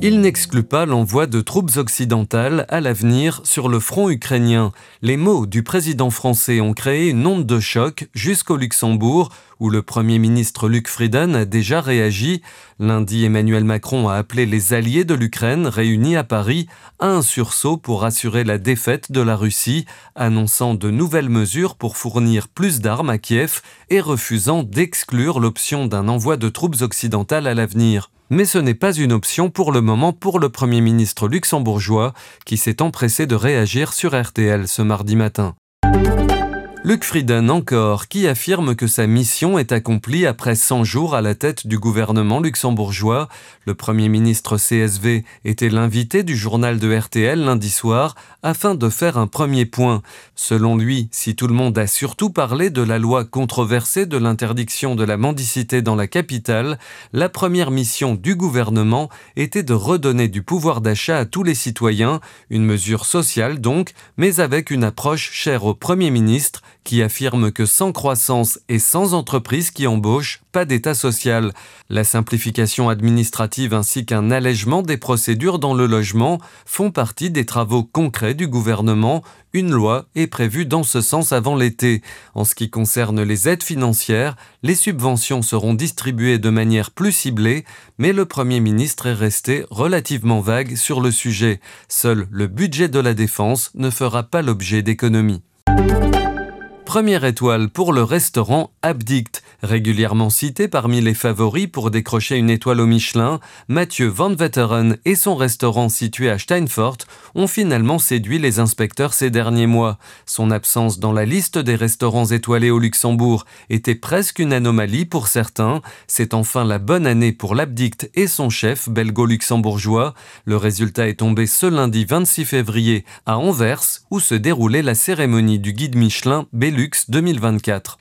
Il n'exclut pas l'envoi de troupes occidentales à l'avenir sur le front ukrainien. Les mots du président français ont créé une onde de choc jusqu'au Luxembourg, où le Premier ministre Luc Frieden a déjà réagi. Lundi, Emmanuel Macron a appelé les alliés de l'Ukraine réunis à Paris à un sursaut pour assurer la défaite de la Russie, annonçant de nouvelles mesures pour fournir plus d'armes à Kiev et refusant d'exclure l'option d'un envoi de troupes occidentales à l'avenir mais ce n'est pas une option pour le moment pour le Premier ministre luxembourgeois qui s'est empressé de réagir sur RTL ce mardi matin. Luc Frieden encore, qui affirme que sa mission est accomplie après 100 jours à la tête du gouvernement luxembourgeois. Le Premier ministre CSV était l'invité du journal de RTL lundi soir afin de faire un premier point. Selon lui, si tout le monde a surtout parlé de la loi controversée de l'interdiction de la mendicité dans la capitale, la première mission du gouvernement était de redonner du pouvoir d'achat à tous les citoyens, une mesure sociale donc, mais avec une approche chère au Premier ministre qui affirme que sans croissance et sans entreprise qui embauche, pas d'État social. La simplification administrative ainsi qu'un allègement des procédures dans le logement font partie des travaux concrets du gouvernement. Une loi est prévue dans ce sens avant l'été. En ce qui concerne les aides financières, les subventions seront distribuées de manière plus ciblée, mais le Premier ministre est resté relativement vague sur le sujet. Seul le budget de la défense ne fera pas l'objet d'économies. Première étoile pour le restaurant Abdict. Régulièrement cité parmi les favoris pour décrocher une étoile au Michelin, Mathieu Van Vetteren et son restaurant situé à Steinfort ont finalement séduit les inspecteurs ces derniers mois. Son absence dans la liste des restaurants étoilés au Luxembourg était presque une anomalie pour certains. C'est enfin la bonne année pour l'Abdict et son chef belgo-luxembourgeois. Le résultat est tombé ce lundi 26 février à Anvers où se déroulait la cérémonie du guide Michelin Bellu 2024.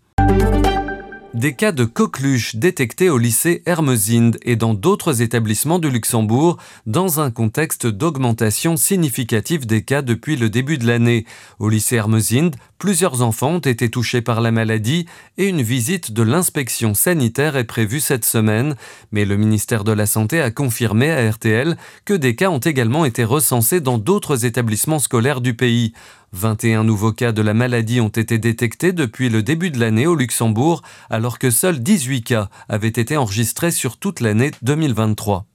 Des cas de coqueluche détectés au lycée Hermesinde et dans d'autres établissements du Luxembourg dans un contexte d'augmentation significative des cas depuis le début de l'année. Au lycée Hermesinde, plusieurs enfants ont été touchés par la maladie et une visite de l'inspection sanitaire est prévue cette semaine, mais le ministère de la Santé a confirmé à RTL que des cas ont également été recensés dans d'autres établissements scolaires du pays. 21 nouveaux cas de la maladie ont été détectés depuis le début de l'année au Luxembourg, alors que seuls 18 cas avaient été enregistrés sur toute l'année 2023.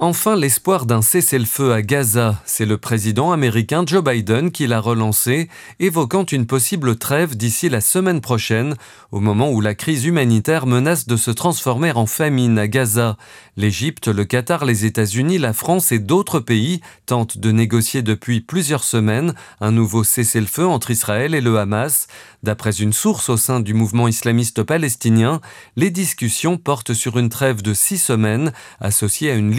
Enfin, l'espoir d'un cessez-le-feu à Gaza, c'est le président américain Joe Biden qui l'a relancé, évoquant une possible trêve d'ici la semaine prochaine, au moment où la crise humanitaire menace de se transformer en famine à Gaza. L'Égypte, le Qatar, les États-Unis, la France et d'autres pays tentent de négocier depuis plusieurs semaines un nouveau cessez-le-feu entre Israël et le Hamas. D'après une source au sein du mouvement islamiste palestinien, les discussions portent sur une trêve de six semaines associée à une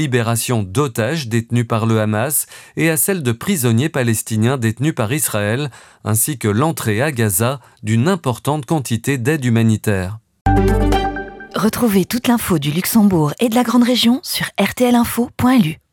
d'otages détenus par le Hamas et à celle de prisonniers palestiniens détenus par Israël, ainsi que l'entrée à Gaza d'une importante quantité d'aide humanitaire. Retrouvez toute l'info du Luxembourg et de la Grande Région sur rtlinfo.lu.